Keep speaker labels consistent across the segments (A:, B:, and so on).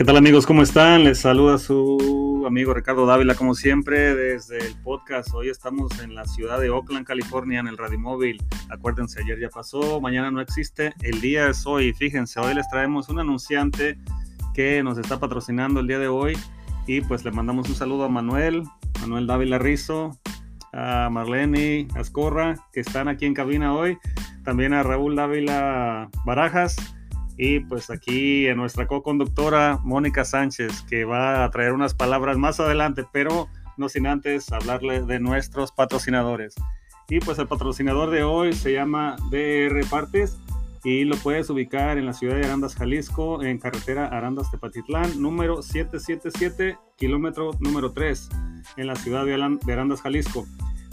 A: ¿Qué tal amigos? ¿Cómo están? Les saluda su amigo Ricardo Dávila como siempre desde el podcast. Hoy estamos en la ciudad de Oakland, California, en el Móvil. Acuérdense, ayer ya pasó, mañana no existe, el día es hoy. Fíjense, hoy les traemos un anunciante que nos está patrocinando el día de hoy y pues le mandamos un saludo a Manuel, Manuel Dávila Rizo, a Marlene Ascorra que están aquí en cabina hoy, también a Raúl Dávila Barajas y pues aquí en nuestra co-conductora Mónica Sánchez, que va a traer unas palabras más adelante, pero no sin antes hablarle de nuestros patrocinadores. Y pues el patrocinador de hoy se llama DR Partes y lo puedes ubicar en la ciudad de Arandas, Jalisco, en carretera Arandas Tepatitlán, número 777, kilómetro número 3, en la ciudad de Arandas, Jalisco.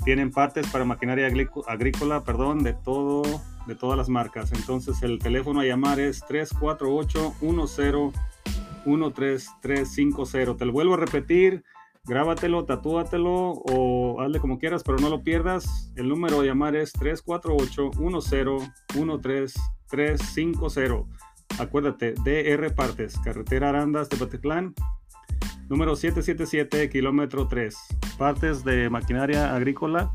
A: Tienen partes para maquinaria agrícola, perdón, de todo de todas las marcas. Entonces el teléfono a llamar es 348-10-13350. Te lo vuelvo a repetir, grábatelo, tatúatelo o hazle como quieras, pero no lo pierdas. El número a llamar es 348-10-13350. Acuérdate, DR Partes, Carretera Arandas de Patitlán, número 777, kilómetro 3. Partes de maquinaria agrícola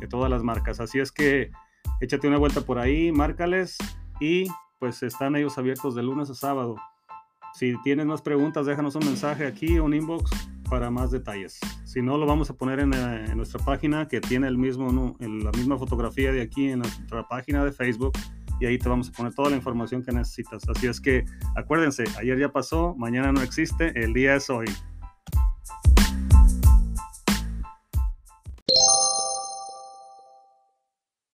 A: de todas las marcas. Así es que échate una vuelta por ahí, márcales y pues están ellos abiertos de lunes a sábado. Si tienes más preguntas, déjanos un mensaje aquí, un inbox para más detalles. Si no, lo vamos a poner en, eh, nuestra página que tiene el mismo, la misma fotografía de aquí en nuestra página de Facebook y ahí te vamos a poner toda la información que necesitas. Así es que acuérdense, ayer ya pasó, mañana no existe, el día es hoy.